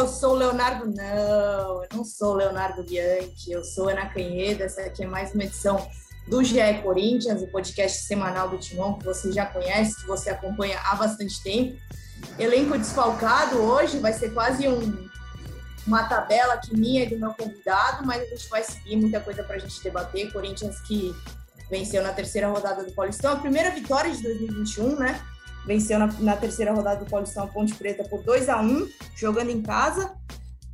eu sou o Leonardo. Não, eu não sou o Leonardo Bianchi, eu sou Ana Canheda. Essa aqui é mais uma edição do GE Corinthians, o podcast semanal do Timão, que você já conhece, que você acompanha há bastante tempo. Elenco desfalcado hoje, vai ser quase um, uma tabela aqui minha e do meu convidado, mas a gente vai seguir muita coisa para a gente debater. Corinthians que venceu na terceira rodada do Paulistão, a primeira vitória de 2021, né? Venceu na, na terceira rodada do Paulistão Ponte Preta por 2 a 1 jogando em casa.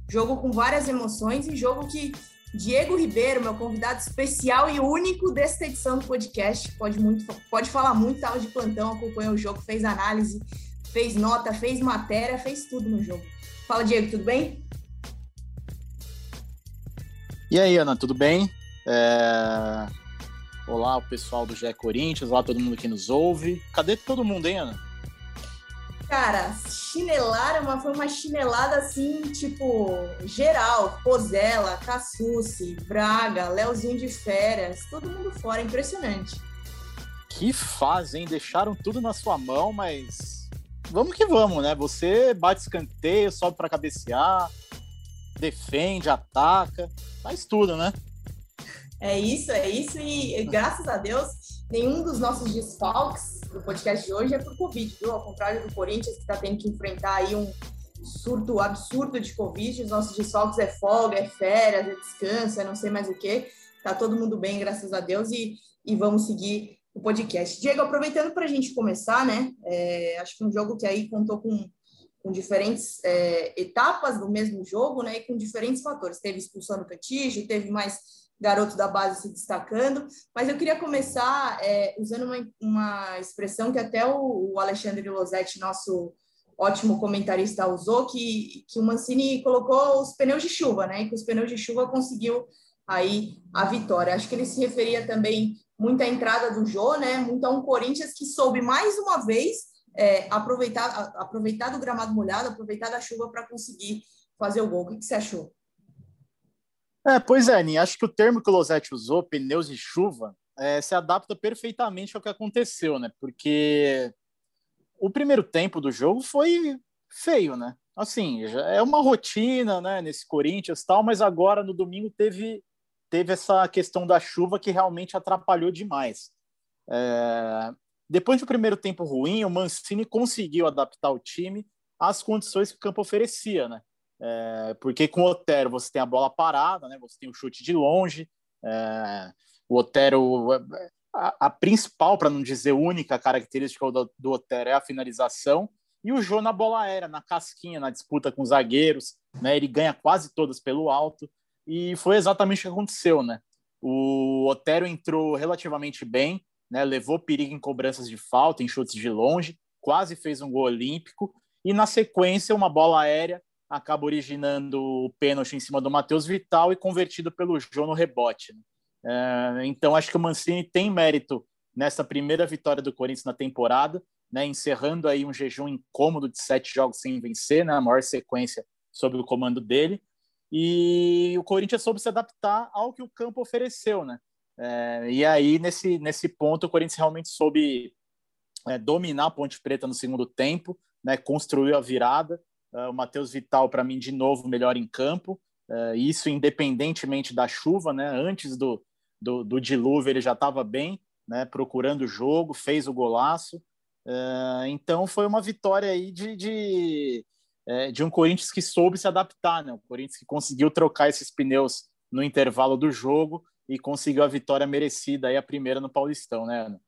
Jogo com várias emoções e jogo que Diego Ribeiro, meu convidado especial e único desta edição do podcast, pode, muito, pode falar muito, estava de plantão, acompanhou o jogo, fez análise, fez nota, fez matéria, fez tudo no jogo. Fala, Diego, tudo bem? E aí, Ana, tudo bem? É... Olá, o pessoal do GE Corinthians, olá todo mundo que nos ouve. Cadê todo mundo, hein, Ana? Cara, chinelaram, mas foi uma chinelada assim, tipo, geral. Pozela, Cassucci, Braga, Leozinho de Férias, todo mundo fora, impressionante. Que fazem, deixaram tudo na sua mão, mas vamos que vamos, né? Você bate escanteio, sobe para cabecear, defende, ataca, faz tudo, né? É isso, é isso. E graças a Deus, nenhum dos nossos desfalques do podcast de hoje é por Covid, viu? Ao contrário do Corinthians, que está tendo que enfrentar aí um surto absurdo de Covid. Os nossos desfalques é folga, é férias, é descanso, é não sei mais o que. Tá todo mundo bem, graças a Deus, e, e vamos seguir o podcast. Diego, aproveitando para a gente começar, né? É, acho que um jogo que aí contou com com diferentes é, etapas do mesmo jogo, né, e com diferentes fatores. Teve expulsão no Cantígio, teve mais garoto da base se destacando, mas eu queria começar é, usando uma, uma expressão que até o, o Alexandre Losetti, nosso ótimo comentarista, usou, que, que o Mancini colocou os pneus de chuva, né, e os pneus de chuva conseguiu aí a vitória. Acho que ele se referia também muito à entrada do Jô, né, muito a um Corinthians que soube mais uma vez é, aproveitar, aproveitar do gramado molhado, aproveitar da chuva para conseguir fazer o gol. O que, que você achou? É, pois é, Aninha, acho que o termo que o Losetti usou, pneus de chuva, é, se adapta perfeitamente ao que aconteceu, né? Porque o primeiro tempo do jogo foi feio, né? Assim, é uma rotina, né, nesse Corinthians tal, mas agora no domingo teve teve essa questão da chuva que realmente atrapalhou demais. É, depois do primeiro tempo ruim, o Mancini conseguiu adaptar o time às condições que o campo oferecia, né? É, porque com o Otero você tem a bola parada, né? Você tem o chute de longe. É, o Otero, a, a principal, para não dizer única característica do, do Otero é a finalização. E o Jô na bola aérea, na casquinha, na disputa com os zagueiros, né? Ele ganha quase todas pelo alto. E foi exatamente o que aconteceu, né? O Otero entrou relativamente bem, né, levou perigo em cobranças de falta, em chutes de longe, quase fez um gol olímpico, e na sequência, uma bola aérea acaba originando o pênalti em cima do Matheus Vital e convertido pelo João no rebote. Né? É, então, acho que o Mancini tem mérito nessa primeira vitória do Corinthians na temporada, né, encerrando aí um jejum incômodo de sete jogos sem vencer, né, a maior sequência sob o comando dele. E o Corinthians soube se adaptar ao que o campo ofereceu, né? É, e aí, nesse, nesse ponto, o Corinthians realmente soube é, dominar a Ponte Preta no segundo tempo, né, construiu a virada. É, o Matheus Vital, para mim, de novo, melhor em campo. É, isso independentemente da chuva, né? Antes do, do, do dilúvio, ele já estava bem, né, procurando o jogo, fez o golaço. É, então, foi uma vitória aí de, de, é, de um Corinthians que soube se adaptar, né? O Corinthians que conseguiu trocar esses pneus no intervalo do jogo e conseguiu a vitória merecida, aí a primeira no Paulistão, né, Ana?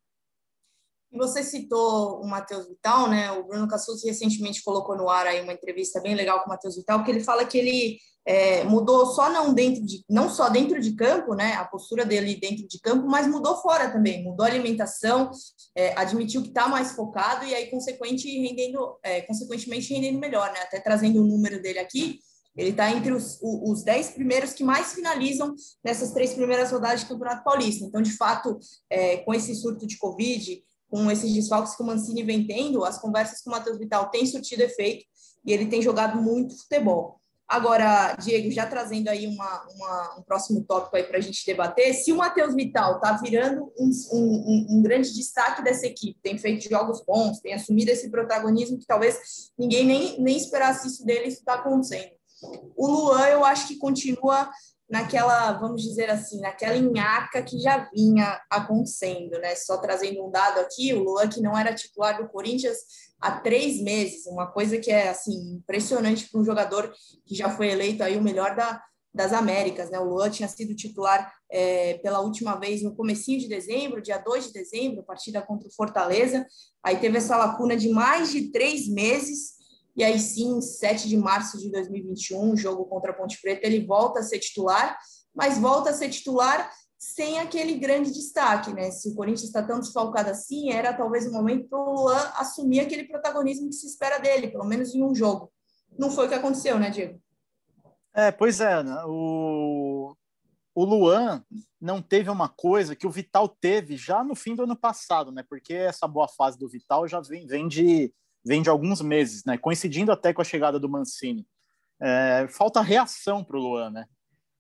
Você citou o Matheus Vital, né? O Bruno Cassucci recentemente colocou no ar aí uma entrevista bem legal com o Matheus Vital, que ele fala que ele é, mudou só não dentro de, não só dentro de campo, né? A postura dele dentro de campo, mas mudou fora também, mudou a alimentação, é, admitiu que está mais focado e aí consequente rendendo, é, consequentemente rendendo melhor, né? Até trazendo o número dele aqui, ele está entre os, os dez primeiros que mais finalizam nessas três primeiras rodadas de Campeonato Paulista. Então, de fato, é, com esse surto de Covid, com esses desfalques que o Mancini vem tendo, as conversas com o Matheus Vital têm surtido efeito e ele tem jogado muito futebol. Agora, Diego, já trazendo aí uma, uma um próximo tópico aí para a gente debater, se o Matheus Vital está virando um, um, um, grande destaque dessa equipe, tem feito jogos bons, tem assumido esse protagonismo que talvez ninguém nem, nem esperasse isso dele, isso está acontecendo. O Luan, eu acho que continua naquela, vamos dizer assim, naquela enhaca que já vinha acontecendo, né? Só trazendo um dado aqui, o Luan que não era titular do Corinthians há três meses, uma coisa que é assim impressionante para um jogador que já foi eleito aí o melhor da, das Américas, né? O Luan tinha sido titular é, pela última vez no comecinho de dezembro, dia 2 de dezembro, partida contra o Fortaleza. Aí teve essa lacuna de mais de três meses e aí sim, 7 de março de 2021, jogo contra a Ponte Preta, ele volta a ser titular, mas volta a ser titular sem aquele grande destaque, né? Se o Corinthians está tão desfalcado assim, era talvez o momento para o Luan assumir aquele protagonismo que se espera dele, pelo menos em um jogo. Não foi o que aconteceu, né, Diego? É, pois é, né? o, o Luan não teve uma coisa que o Vital teve já no fim do ano passado, né? Porque essa boa fase do Vital já vem, vem de vem de alguns meses, né? Coincidindo até com a chegada do Mancini. É, falta reação para o Luan, né?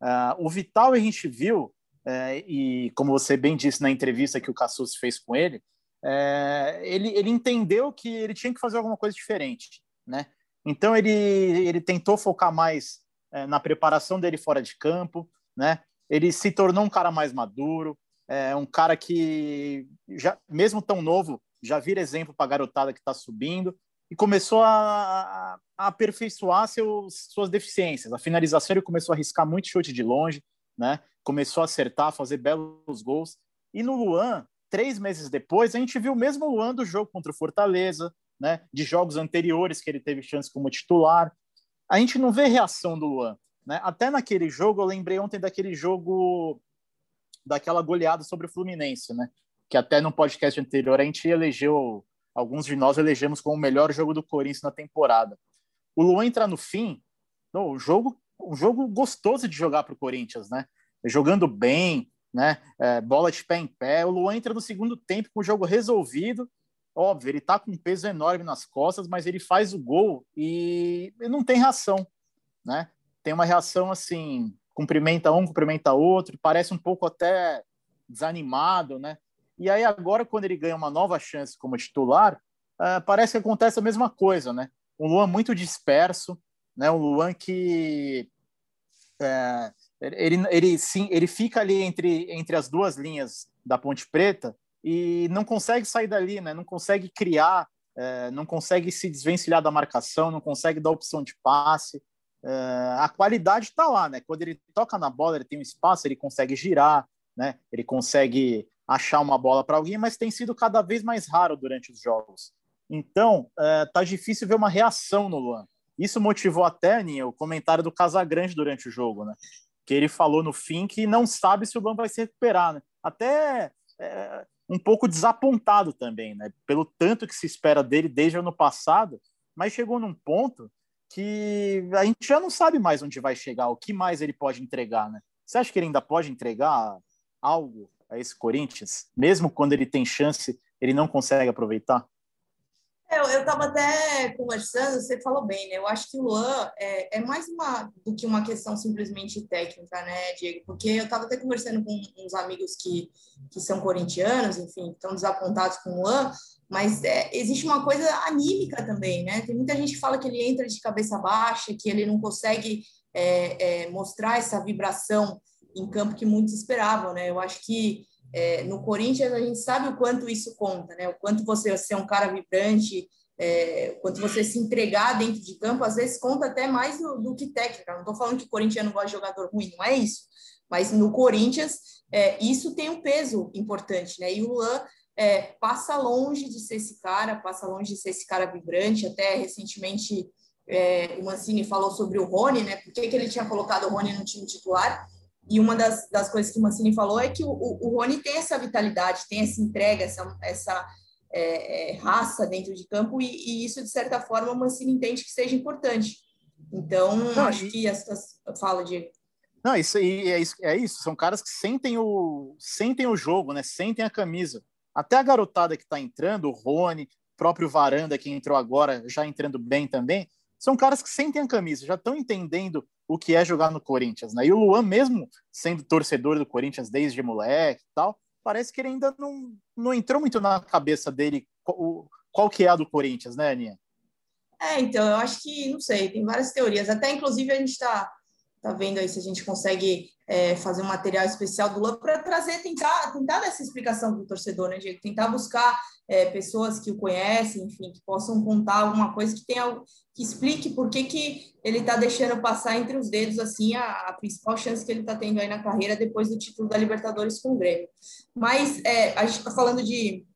É, o Vital a gente viu, é, e como você bem disse na entrevista que o Cassus fez com ele, é, ele, ele entendeu que ele tinha que fazer alguma coisa diferente, né? Então ele, ele tentou focar mais é, na preparação dele fora de campo, né? Ele se tornou um cara mais maduro, é um cara que já mesmo tão novo já vira exemplo para a garotada que está subindo e começou a, a aperfeiçoar seus, suas deficiências. A finalização ele começou a arriscar muito chute de longe, né? Começou a acertar, fazer belos gols. E no Luan, três meses depois, a gente viu o mesmo Luan do jogo contra o Fortaleza, né? De jogos anteriores que ele teve chance como titular. A gente não vê reação do Luan, né? Até naquele jogo, eu lembrei ontem daquele jogo daquela goleada sobre o Fluminense, né? Que até no podcast anterior a gente elegeu, alguns de nós elegemos como o melhor jogo do Corinthians na temporada. O Luan entra no fim, o jogo, um jogo gostoso de jogar para o Corinthians, né? Jogando bem, né? É, bola de pé em pé. O Luan entra no segundo tempo com o jogo resolvido. Óbvio, ele tá com um peso enorme nas costas, mas ele faz o gol e não tem reação, né? Tem uma reação assim, cumprimenta um, cumprimenta outro, parece um pouco até desanimado, né? E aí agora, quando ele ganha uma nova chance como titular, uh, parece que acontece a mesma coisa, né? Um Luan muito disperso, né? Um Luan que é, ele, ele, sim, ele fica ali entre, entre as duas linhas da Ponte Preta e não consegue sair dali, né? Não consegue criar, é, não consegue se desvencilhar da marcação, não consegue dar opção de passe. É, a qualidade está lá, né? Quando ele toca na bola, ele tem um espaço, ele consegue girar, né? Ele consegue achar uma bola para alguém, mas tem sido cada vez mais raro durante os jogos. Então, é, tá difícil ver uma reação no Luan. Isso motivou até, Ninha, o comentário do Casagrande durante o jogo, né? Que ele falou no fim que não sabe se o Luan vai se recuperar, né? Até é, um pouco desapontado também, né? Pelo tanto que se espera dele desde o ano passado, mas chegou num ponto que a gente já não sabe mais onde vai chegar, o que mais ele pode entregar, né? Você acha que ele ainda pode entregar algo a esse Corinthians, mesmo quando ele tem chance, ele não consegue aproveitar? É, eu estava até conversando, você falou bem, né? Eu acho que o Luan é, é, mais uma do que uma questão simplesmente técnica, né, Diego? Porque eu estava até conversando com uns amigos que, que são corintianos, enfim, estão desapontados com o Luan, mas é, existe uma coisa anímica também, né? Tem muita gente que fala que ele entra de cabeça baixa, que ele não consegue é, é mostrar essa vibração em campo que muitos esperavam, né? Eu acho que é, no Corinthians a gente sabe o quanto isso conta, né? O quanto você ser um cara vibrante, é, o quanto você se entregar dentro de campo, às vezes conta até mais do, do que técnica. Não estou falando que o Corinthians não gosta de jogador ruim, não é isso. Mas no Corinthians é, isso tem um peso importante, né? E o Luan é, passa longe de ser esse cara, passa longe de ser esse cara vibrante. Até recentemente é, o Mancini falou sobre o Rony, né? Por que, que ele tinha colocado o Rony no time titular? E uma das, das coisas que o Mancini falou é que o, o, Rony tem essa vitalidade, tem essa entrega, essa, essa é, é, raça dentro de campo, e, e, isso, de certa forma, o Mancini entende que seja importante. Então, Não, acho e... que essas. Fala, Diego. Não, isso aí é isso, é isso. São caras que sentem o, sentem o jogo, né? Sentem a camisa. Até a garotada que está entrando, o Rony, próprio Varanda que entrou agora, já entrando bem também, são caras que sentem a camisa, já estão entendendo o que é jogar no Corinthians, né? E o Luan, mesmo sendo torcedor do Corinthians desde moleque e tal, parece que ele ainda não, não entrou muito na cabeça dele qual, qual que é a do Corinthians, né, Aninha? É, então, eu acho que, não sei, tem várias teorias. Até, inclusive, a gente está tá vendo aí se a gente consegue é, fazer um material especial do Luan para trazer, tentar, tentar dar essa explicação para o torcedor, né, Diego? Tentar buscar é, pessoas que o conhecem, enfim, que possam contar alguma coisa que tenha que explique por que, que ele está deixando passar entre os dedos assim a, a principal chance que ele está tendo aí na carreira depois do título da Libertadores com o Grêmio. Mas é, a gente está falando de,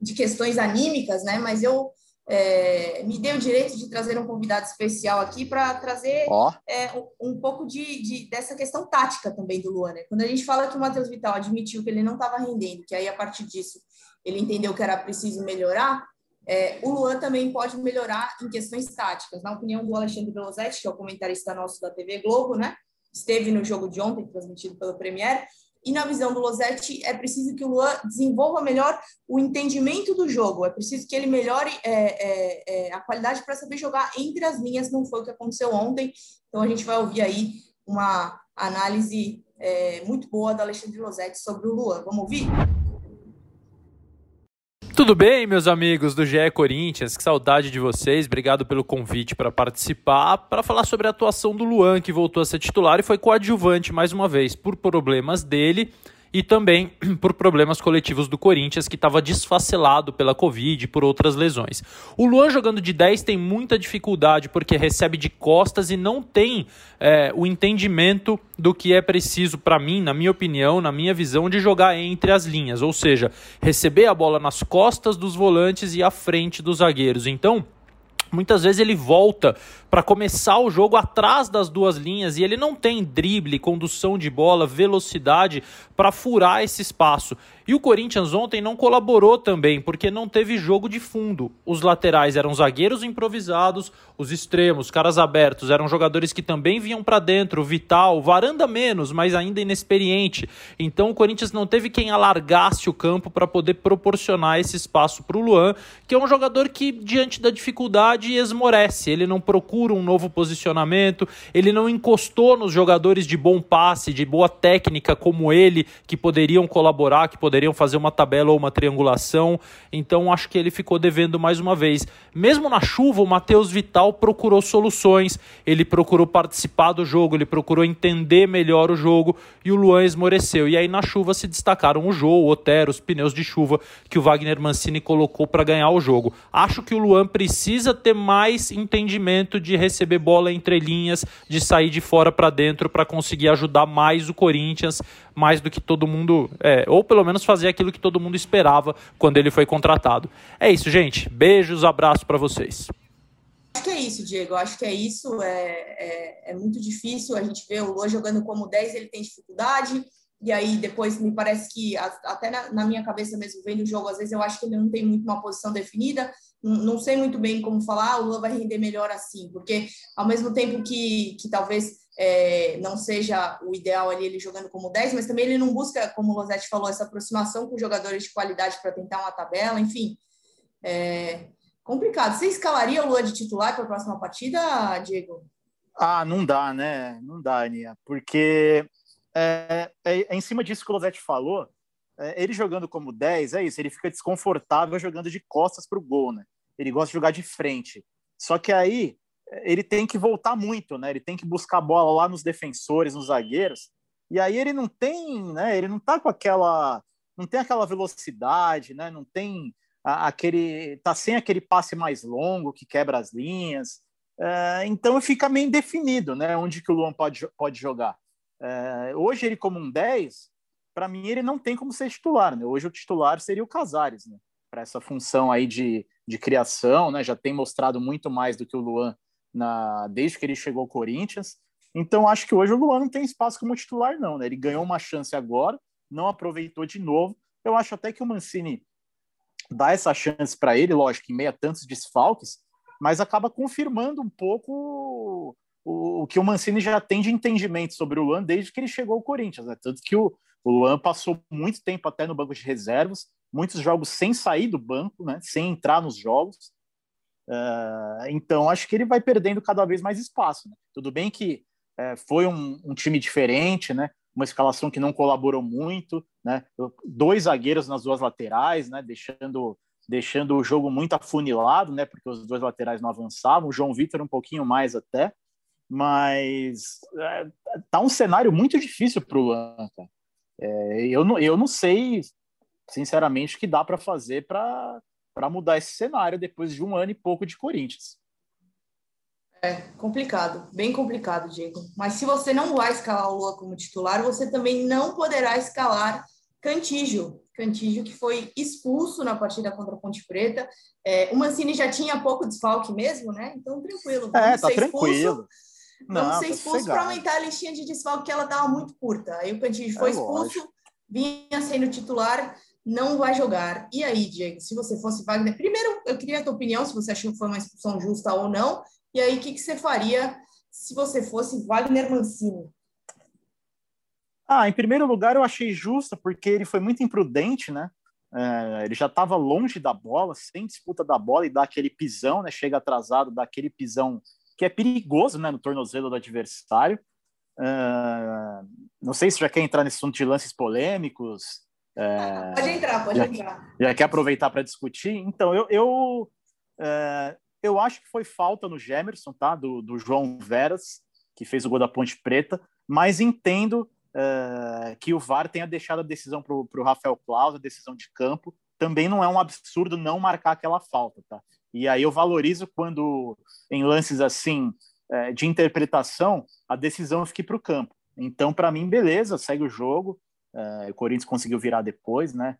de questões anímicas, né? Mas eu é, me dei o direito de trazer um convidado especial aqui para trazer oh. é, um, um, pouco de, de, dessa questão tática também do Luan. Né? Quando a gente fala que o Matheus Vital admitiu que ele não estava rendendo, que aí a partir disso ele entendeu que era preciso melhorar, é, o Luan também pode melhorar em questões táticas. Na opinião do Alexandre Velosetti, que é o comentarista nosso da TV Globo, né? esteve no jogo de ontem, transmitido pelo Premier, e na visão do Losetti, é preciso que o Luan desenvolva melhor o entendimento do jogo, é preciso que ele melhore é, é, é, a qualidade para saber jogar entre as linhas, não foi o que aconteceu ontem. Então a gente vai ouvir aí uma análise é, muito boa do Alexandre Losetti sobre o Luan. Vamos ouvir? Tudo bem, meus amigos do GE Corinthians? Que saudade de vocês. Obrigado pelo convite para participar, para falar sobre a atuação do Luan, que voltou a ser titular e foi coadjuvante mais uma vez por problemas dele e também por problemas coletivos do Corinthians, que estava desfacelado pela Covid e por outras lesões. O Luan jogando de 10 tem muita dificuldade porque recebe de costas e não tem é, o entendimento do que é preciso para mim, na minha opinião, na minha visão, de jogar entre as linhas, ou seja, receber a bola nas costas dos volantes e à frente dos zagueiros. Então, Muitas vezes ele volta para começar o jogo atrás das duas linhas e ele não tem drible, condução de bola, velocidade para furar esse espaço. E o Corinthians ontem não colaborou também, porque não teve jogo de fundo. Os laterais eram zagueiros improvisados, os extremos, caras abertos, eram jogadores que também vinham para dentro, Vital, Varanda menos, mas ainda inexperiente. Então o Corinthians não teve quem alargasse o campo para poder proporcionar esse espaço para o Luan, que é um jogador que, diante da dificuldade, esmorece. Ele não procura um novo posicionamento, ele não encostou nos jogadores de bom passe, de boa técnica como ele, que poderiam colaborar, que poderiam poderiam fazer uma tabela ou uma triangulação. Então acho que ele ficou devendo mais uma vez. Mesmo na chuva, o Matheus Vital procurou soluções, ele procurou participar do jogo, ele procurou entender melhor o jogo e o Luan esmoreceu. E aí na chuva se destacaram o Jô, o Otero, os pneus de chuva que o Wagner Mancini colocou para ganhar o jogo. Acho que o Luan precisa ter mais entendimento de receber bola entre linhas, de sair de fora para dentro para conseguir ajudar mais o Corinthians, mais do que todo mundo, é, ou pelo menos fazer aquilo que todo mundo esperava quando ele foi contratado. É isso, gente. Beijos, abraço para vocês. Acho que é isso, Diego. Acho que é isso. É, é, é muito difícil. A gente vê o Luan jogando como 10, ele tem dificuldade. E aí, depois, me parece que, até na, na, minha cabeça mesmo, vendo o jogo, às vezes eu acho que ele não tem muito uma posição definida. Não, sei muito bem como falar, o Luan vai render melhor assim. Porque, ao mesmo tempo que, que talvez é, não seja o ideal ali ele jogando como 10, mas também ele não busca, como o Losetti falou, essa aproximação com jogadores de qualidade para tentar uma tabela, enfim. É complicado. Você escalaria o Lua de titular para a próxima partida, Diego? Ah, não dá, né? Não dá, Aninha, porque é, é, é, em cima disso que o Losetti falou, é, ele jogando como 10, é isso, ele fica desconfortável jogando de costas para o gol, né? Ele gosta de jogar de frente. Só que aí ele tem que voltar muito, né? Ele tem que buscar a bola lá nos defensores, nos zagueiros. E aí ele não tem, né? Ele não tá com aquela, não tem aquela velocidade, né? Não tem aquele, tá sem aquele passe mais longo que quebra as linhas. É, então fica meio indefinido, né? Onde que o Luan pode, pode jogar. É, hoje ele como um 10, para mim ele não tem como ser titular, né? Hoje o titular seria o Casares, né? Para essa função aí de, de criação, né? Já tem mostrado muito mais do que o Luan na, desde que ele chegou ao Corinthians. Então, acho que hoje o Luan não tem espaço como titular, não. Né? Ele ganhou uma chance agora, não aproveitou de novo. Eu acho até que o Mancini dá essa chance para ele, lógico, em meio a tantos desfalques, mas acaba confirmando um pouco o, o, que o Mancini já tem de entendimento sobre o Luan desde que ele chegou ao Corinthians. Né? Tanto que o, o Luan passou muito tempo até no banco de reservas, muitos jogos sem sair do banco, né? sem entrar nos jogos. Uh, então, acho que ele vai perdendo cada vez mais espaço. Né? Tudo bem que é, foi um, um, time diferente, né? uma escalação que não colaborou muito, né? dois zagueiros nas duas laterais, né? deixando, deixando o jogo muito afunilado, né? porque os dois laterais não avançavam, o João Vitor um pouquinho mais até, mas é, tá um cenário muito difícil para o Luan. É, eu, não, eu não sei, sinceramente, o que dá para fazer para mudar esse cenário depois de um ano e pouco de Corinthians. É complicado, bem complicado, Diego. Mas se você não vai escalar o Lua como titular, você também não poderá escalar Cantígio. Cantígio que foi expulso na partida contra a Ponte Preta. É, o Mancini já tinha pouco desfalque mesmo, né? Então, tranquilo. É, tá tranquilo. Vamos não, ser tá expulso para aumentar a listinha de desfalque que ela estava muito curta. Aí o Cantígio foi é expulso, lógico. vinha sendo titular, não vai jogar. E aí, Diego, se você fosse Wagner, primeiro eu queria a tua opinião, se você achou que foi uma expulsão justa ou não. E aí, o que, que você faria se você fosse Wagner Mancini? Ah, em primeiro lugar, eu achei justa, porque ele foi muito imprudente, né? É, ele já estava longe da bola, sem disputa da bola, e dá aquele pisão, né? Chega atrasado, dá aquele pisão que é perigoso, né? No tornozelo do adversário. É, não sei se já quer entrar nesse assunto de lances polêmicos. É, pode entrar, pode já, entrar. Já quer aproveitar para discutir? Então, eu, eu, é, eu acho que foi falta no Gemerson, tá? Do, do João Veras, que fez o gol da Ponte Preta, mas entendo uh, que o VAR tenha deixado a decisão para o Rafael Claus, a decisão de campo. Também não é um absurdo não marcar aquela falta, tá? E aí eu valorizo quando, em lances assim, uh, de interpretação, a decisão fique para o campo. Então, para mim, beleza, segue o jogo. Uh, o Corinthians conseguiu virar depois, né?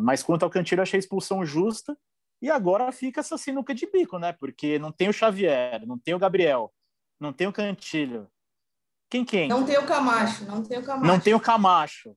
mas quanto ao Cantilho, achei a expulsão justa e agora fica essa sinuca de bico, né? Porque não tem o Xavier, não tem o Gabriel, não tem o Cantilho. Quem quem? Não tem o Camacho, não tem o Camacho. Não tem o Camacho.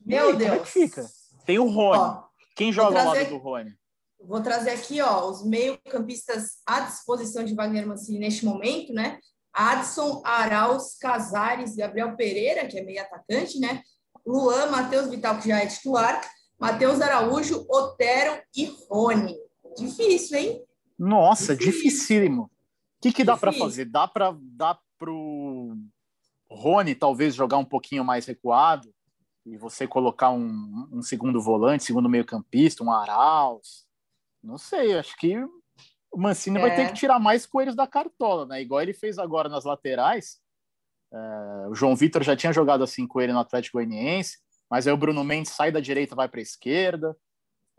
Meu aí, Deus. Como é que fica? Tem o Rony. Ó, quem joga ao lado do Rony? Vou trazer aqui, ó, os meio-campistas à disposição de Wagner Mancini neste momento, né? Adson, Arauz, Casares, Gabriel Pereira, que é meio atacante, né? Luan, Matheus Vital, que já é titular, Matheus Araújo, Otero e Rony. Difícil, hein? Nossa, Difícil. dificílimo. O que, que dá para fazer? Dá para dar pro Rony talvez jogar um pouquinho mais recuado e você colocar um, um segundo volante, segundo meio campista, um Arauz. Não sei, acho que o Mancini é. vai ter que tirar mais coelhos da cartola, né? Igual ele fez agora nas laterais. É, o João Vitor já tinha jogado assim com ele no Atlético Goianiense, mas aí o Bruno Mendes sai da direita vai para a esquerda.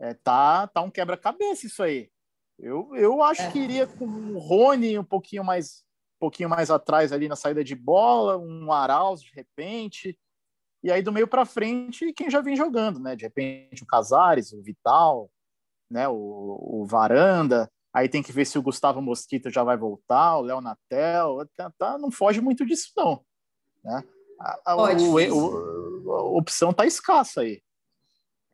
É, tá, tá um quebra-cabeça isso aí. Eu, eu acho é. que iria com o Rony um pouquinho mais um pouquinho mais atrás ali na saída de bola, um Arauz de repente, e aí do meio para frente quem já vem jogando, né? De repente o Casares, o Vital, né? O, o Varanda. Aí tem que ver se o Gustavo Mosquito já vai voltar, o Léo Natel, tá, tá, não foge muito disso não, né? A, a, o, o, a opção tá escassa aí.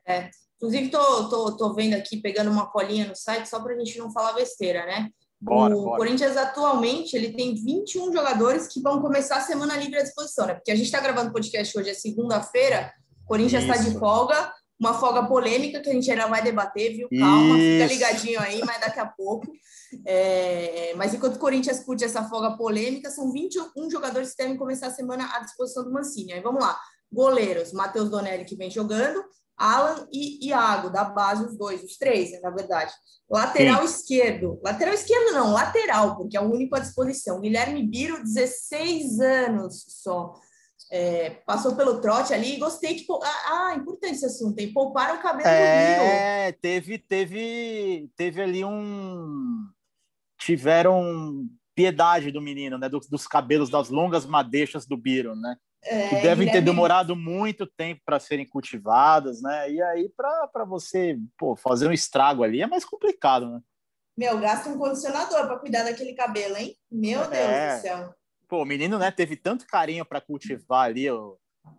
É, Inclusive, tô, tô, tô vendo aqui, pegando uma colinha no site, só para a gente não falar besteira, né? Bora, o bora. Corinthians atualmente ele tem 21 jogadores que vão começar a semana livre à disposição, né? Porque a gente está gravando podcast hoje, é segunda-feira, o Corinthians está de folga, uma folga polêmica que a gente ainda vai debater, viu? Calma, Isso. fica ligadinho aí, mas daqui a pouco. É... Mas enquanto o Corinthians curte essa folga polêmica, são 21 jogadores que devem começar a semana à disposição do Mancini. Aí vamos lá. Goleiros, Matheus Donelli, que vem jogando, Alan e Iago, da base, os dois, os três, né, na verdade. Lateral Sim. esquerdo. Lateral esquerdo não, lateral, porque é o único à disposição. Guilherme Biro, 16 anos só. É, passou pelo trote ali e gostei que. Ah, ah, importante esse assunto, tem poupar o cabelo é, do. É, teve, teve, teve ali um. Tiveram piedade do menino, né? Dos, dos cabelos, das longas madeixas do Biro, né? É, que devem ter demorado muito tempo para serem cultivadas, né? E aí, para você pô, fazer um estrago ali é mais complicado, né? Meu, gasta um condicionador para cuidar daquele cabelo, hein? Meu Deus é. do céu. Pô, o menino, né, teve tanto carinho para cultivar ali ó,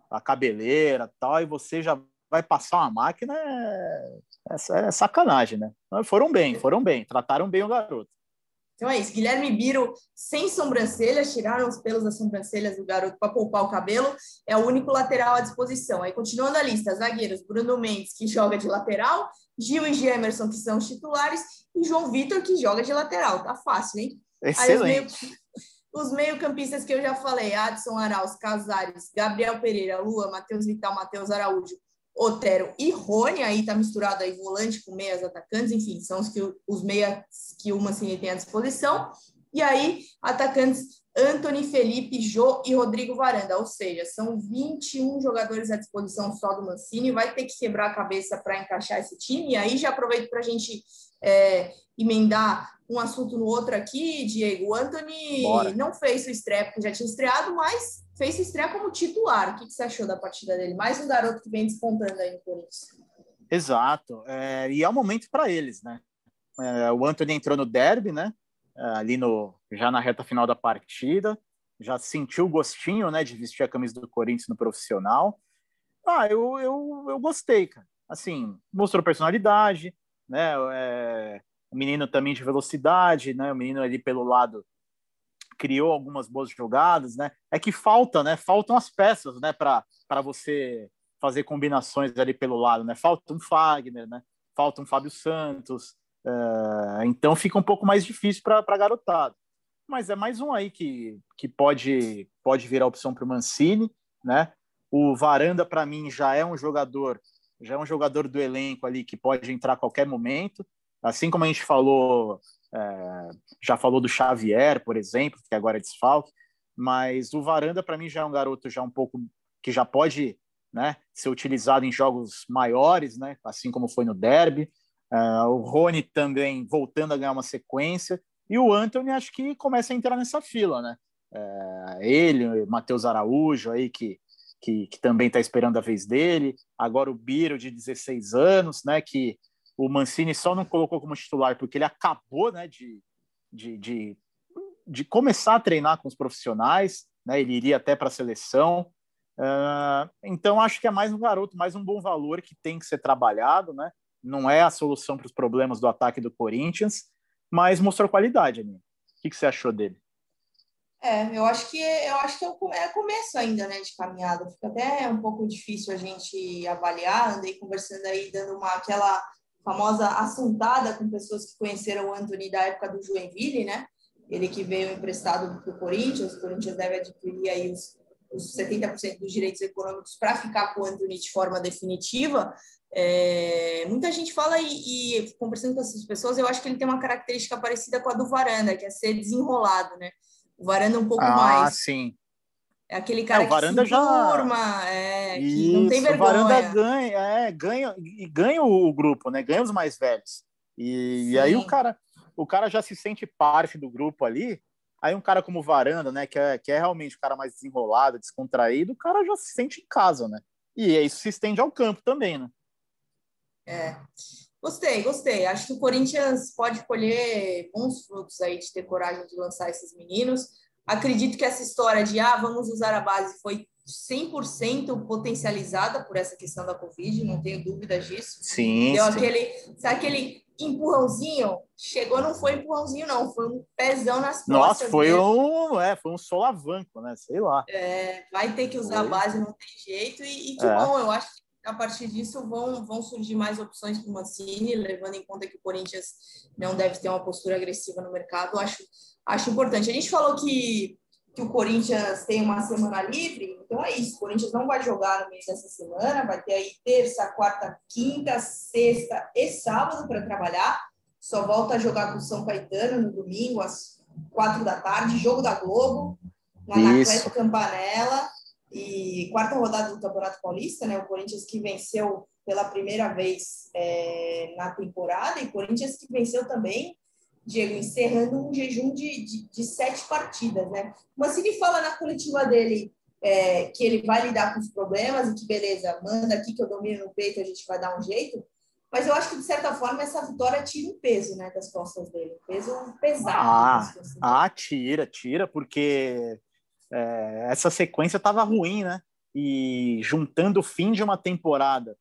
a cabeleira tal, e você já vai passar uma máquina, é, é, é sacanagem, né? Foram bem, foram bem, trataram bem o garoto. Então é isso. Guilherme Biro, sem sobrancelhas, tiraram os pelos das sobrancelhas do garoto para poupar o cabelo, é o único lateral à disposição. Aí, continuando a lista, zagueiros, Bruno Mendes, que joga de lateral, Gil e Gemerson, que são os titulares, e João Vitor, que joga de lateral. Tá fácil, hein? Excelente. Os meio-campistas que eu já falei, Adson Arauz, Casares, Gabriel Pereira, Lua, Matheus Vital, Matheus Araújo, Otero e Rony, aí tá misturado aí volante com meias atacantes, enfim, são os, que, os meias que o Mancini tem à disposição. E aí, atacantes Anthony, Felipe, Jô e Rodrigo Varanda, ou seja, são 21 jogadores à disposição só do Mancini, vai ter que quebrar a cabeça para encaixar esse time, e aí já aproveito para a gente é, emendar um assunto no outro aqui, Diego. O Anthony Bora. não fez sua estreia, porque já tinha estreado, mas fez sua estreia como titular. O que, que você achou da partida dele? Mais um garoto que vem despontando aí no Corinthians. Exato. É, e é o momento para eles, né? É, o Anthony entrou no derby, né? É, ali no já na reta final da partida, já sentiu o gostinho, né, de vestir a camisa do Corinthians no profissional. Ah, eu, eu, eu gostei, cara. Assim, mostrou personalidade, né? É, o menino também de velocidade, né? O menino ali pelo lado criou algumas boas jogadas, né? É que falta, né? Faltam as peças, né? Para você fazer combinações ali pelo lado, né? Falta um Fagner, né? Falta um Fábio Santos. Uh, então fica um pouco mais difícil para a garotada. Mas é mais um aí que, que pode, pode virar opção para o Mancini, né? O Varanda, para mim, já é um jogador, já é um jogador do elenco ali que pode entrar a qualquer momento. Assim como a gente falou, é, já falou do Xavier, por exemplo, que agora é desfalque, mas o Varanda, para mim, já é um garoto já um pouco que já pode né, ser utilizado em jogos maiores, né, assim como foi no Derby. Uh, o Rony também voltando a ganhar uma sequência. E o Anthony acho que começa a entrar nessa fila, né? Uh, ele, Matheus Araújo aí, que, que, que também está esperando a vez dele. Agora o Biro, de 16 anos, né? Que o Mancini só não colocou como titular porque ele acabou né, de, de, de, de começar a treinar com os profissionais, né, ele iria até para a seleção. Uh, então, acho que é mais um garoto, mais um bom valor que tem que ser trabalhado. Né? Não é a solução para os problemas do ataque do Corinthians, mas mostrou qualidade, Aninha. O que, que você achou dele? É, eu acho que eu acho que é começo ainda, né, de caminhada. Fica até um pouco difícil a gente avaliar. Andei conversando aí, dando uma aquela famosa assuntada com pessoas que conheceram o Anthony da época do Joinville, né? Ele que veio emprestado para o Corinthians, o Corinthians deve adquirir aí os, os 70% dos direitos econômicos para ficar com o Anthony de forma definitiva. É, muita gente fala e, e, conversando com essas pessoas, eu acho que ele tem uma característica parecida com a do Varanda, que é ser desenrolado, né? O Varanda um pouco ah, mais. Ah, sim. É aquele cara é, o Varanda que se já... é, que Isso, não tem vergonha. O Varanda ganha, é, ganha, e ganha o grupo, né? Ganha os mais velhos. E, e, aí o cara, o cara já se sente parte do grupo ali. Aí um cara como o Varanda, né, que é, que é realmente o cara mais desenrolado, descontraído, o cara já se sente em casa, né? E isso se estende ao campo também, né? É. Gostei, gostei. Acho que o Corinthians pode colher bons frutos aí de ter coragem de lançar esses meninos. Acredito que essa história de ah, vamos usar a base foi 100% potencializada por essa questão da Covid, não tenho dúvidas disso. Sim. Deu sim. aquele, sabe aquele empurrãozinho? Chegou, não foi empurrãozinho, não, foi um pezão nas costas. Nossa, foi mesmo. um, é, foi um solavanco, né? Sei lá. É, vai ter que usar foi. a base, não tem jeito, e, e que é. bom, eu acho que a partir disso vão, vão surgir mais opções para o Mancini, levando em conta que o Corinthians não deve ter uma postura agressiva no mercado. Acho acho importante. A gente falou que, que o Corinthians tem uma semana livre, então é isso. O Corinthians não vai jogar no mês dessa semana, vai ter aí terça, quarta, quinta, sexta e sábado para trabalhar. Só volta a jogar com o São Caetano no domingo, às quatro da tarde, jogo da Globo, no Anacleto Campanella. E quarta rodada do Campeonato Paulista, né? O Corinthians que venceu pela primeira vez é, na temporada e Corinthians que venceu também Diego, encerrando um jejum de, de, de sete partidas, né? O Mancini fala na coletiva dele é, que ele vai lidar com os problemas e que, beleza, manda aqui que eu domino no peito, a gente vai dar um jeito. Mas eu acho que, de certa forma, essa vitória tira um peso né, das costas dele. Um peso pesado. Ah, ah tira, tira, porque é, essa sequência estava ruim, né? E juntando o fim de uma temporada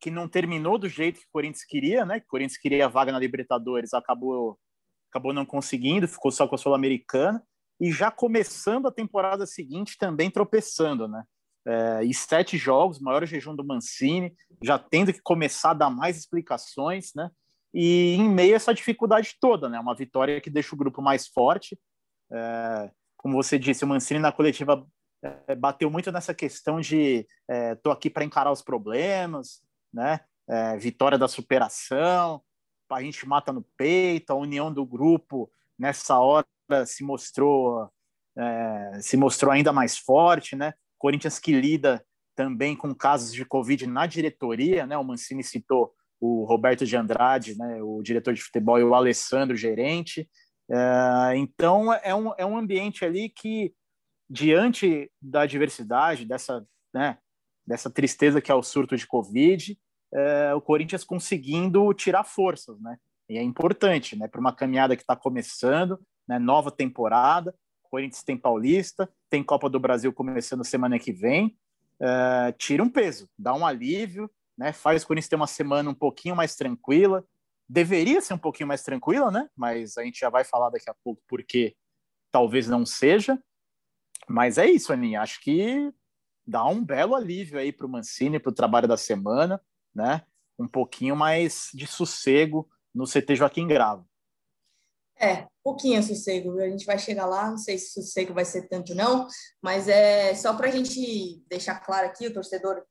que não terminou do jeito que o Corinthians queria, né? Que o Corinthians queria a vaga na Libertadores, acabou acabou não conseguindo, ficou só com a Sul-Americana, e já começando a temporada seguinte também tropeçando, né? É, e sete jogos, maior jejum do Mancini, já tendo que começar a dar mais explicações, né? E em meio a essa dificuldade toda, né? Uma vitória que deixa o grupo mais forte. É, como você disse, o Mancini na coletiva é, bateu muito nessa questão de é, tô aqui para encarar os problemas, né? É, vitória da superação, a gente mata no peito, a união do grupo nessa hora se mostrou é, se mostrou ainda mais forte, né? Corinthians que lida também com casos de Covid na diretoria, né? O Mancini citou o Roberto de Andrade, né? O diretor de futebol e o Alessandro, gerente. É, então é um, é um ambiente ali que diante da diversidade dessa, né? Dessa tristeza que é o surto de Covid, é, o Corinthians conseguindo tirar forças, né? E é importante, né? Para uma caminhada que está começando, né? Nova temporada, Corinthians tem Paulista, tem Copa do Brasil começando semana que vem. É, tira um peso, dá um alívio, né? Faz o Corinthians ter uma semana um pouquinho mais tranquila. Deveria ser um pouquinho mais tranquila, né? Mas a gente já vai falar daqui a pouco porque talvez não seja. Mas é isso, Aninha. Acho que dá um belo alívio aí para o Mancini, para o trabalho da semana né? Um pouquinho mais de sossego no CT Joaquim Gravo. É, pouquinho sossego, a gente vai chegar lá, não sei se sossego vai ser tanto não, mas é só para a gente deixar claro aqui, o torcedor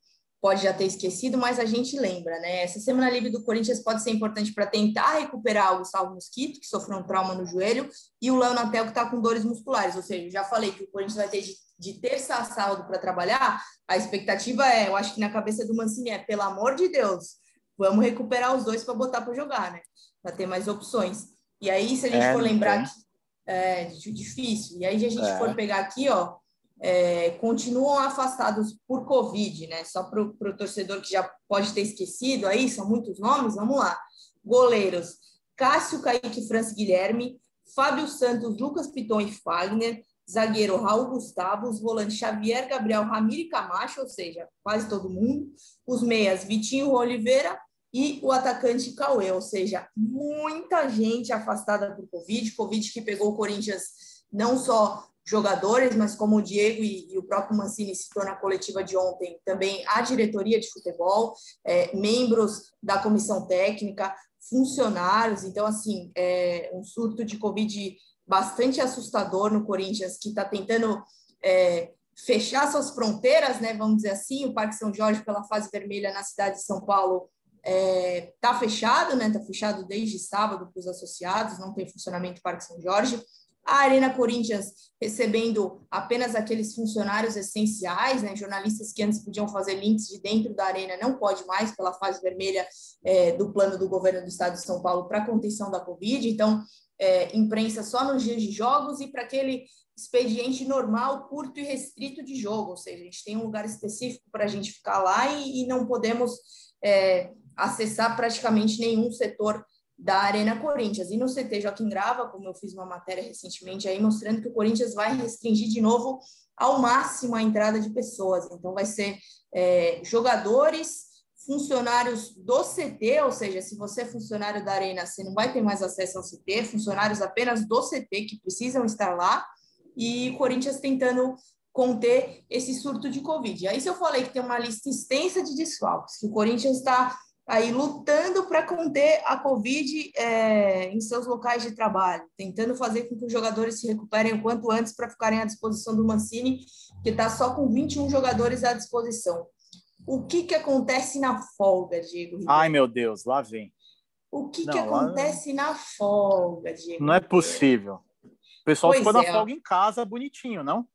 pode já ter esquecido, mas a gente lembra, né? Essa semana livre do Corinthians pode ser importante para tentar recuperar o Gustavo Mosquito, que sofreu um trauma no joelho, e o Léo Natel, que está com dores musculares. Ou seja, já falei que o Corinthians vai ter de, de terça a sábado para trabalhar. A expectativa é, eu acho que na cabeça do Mancini é, pelo amor de Deus, vamos recuperar os dois para botar para jogar, né? Para ter mais opções. E aí, se a gente é, for lembrar que é difícil. E aí, se a gente é. for pegar aqui, ó, é, continuam afastados por Covid, né? Só para o torcedor que já pode ter esquecido aí, são muitos nomes, vamos lá. Goleiros: Cássio, Kaique, França Guilherme, Fábio Santos, Lucas Piton e Fagner, zagueiro Raul Gustavo, os volantes Xavier, Gabriel, Ramiro e Camacho, ou seja, quase todo mundo, os meias Vitinho Oliveira e o atacante Cauê, ou seja, muita gente afastada por Covid, Covid que pegou o Corinthians não só jogadores, mas como o Diego e, e, o próprio Mancini citou na coletiva de ontem, também a diretoria de futebol, é, membros da comissão técnica, funcionários. Então, assim, é um surto de Covid bastante assustador no Corinthians, que está tentando é, fechar suas fronteiras, né? Vamos dizer assim, o Parque São Jorge pela fase vermelha na cidade de São Paulo está é, tá fechado, né? Está fechado desde sábado para os associados, não tem funcionamento Parque São Jorge a Arena Corinthians recebendo apenas aqueles funcionários essenciais, né, jornalistas que antes podiam fazer links de dentro da arena, não pode mais pela fase vermelha é, do plano do governo do estado de São Paulo para contenção da Covid. Então, é, imprensa só nos dias de jogos e para aquele expediente normal, curto e restrito de jogo, ou seja, a gente tem um lugar específico para a gente ficar lá e, e não podemos é, acessar praticamente nenhum setor da Arena Corinthians. E no CT Joaquim Grava, como eu fiz uma matéria recentemente aí, mostrando que o Corinthians vai restringir de novo ao máximo a entrada de pessoas. Então, vai ser é, jogadores, funcionários do CT, ou seja, se você é funcionário da Arena, você não vai ter mais acesso ao CT, funcionários apenas do CT que precisam estar lá, e o Corinthians tentando conter esse surto de Covid. Aí, se eu falei que tem uma lista extensa de desfalques, que o Corinthians está aí lutando para conter a Covid é, em seus locais de trabalho, tentando fazer com que os jogadores se recuperem o quanto antes para ficarem à disposição do Mancini, que está só com 21 jogadores à disposição. O que, que acontece na folga, Diego? Ribeiro? Ai, meu Deus, lá vem. O que, Não, que acontece lá... na folga, Diego? Não é possível. O pessoal pois ficou é, na folga em casa bonitinho, não?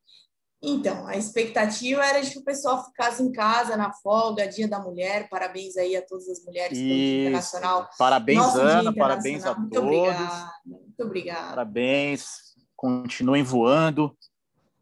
Então, a expectativa era de que o pessoal ficasse em casa na folga, Dia da Mulher. Parabéns aí a todas as mulheres pelo Dia Internacional. Parabéns, Nosso Ana, parabéns a muito todos. Obrigada, muito obrigada. Parabéns, continuem voando.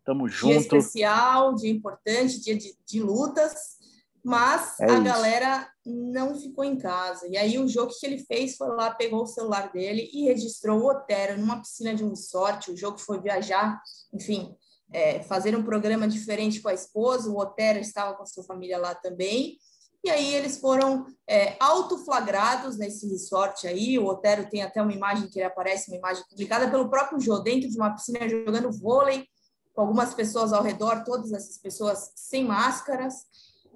Tamo junto. Dia especial, dia importante, dia de, de lutas, mas é a isso. galera não ficou em casa. E aí o jogo que ele fez foi lá, pegou o celular dele e registrou o Otero numa piscina de um resort. O jogo foi viajar, enfim, é, fazer um programa diferente com a esposa, o Otero estava com a sua família lá também, e aí eles foram é, autoflagrados nesse resort aí. O Otero tem até uma imagem que ele aparece, uma imagem publicada pelo próprio Jô, dentro de uma piscina jogando vôlei, com algumas pessoas ao redor, todas essas pessoas sem máscaras.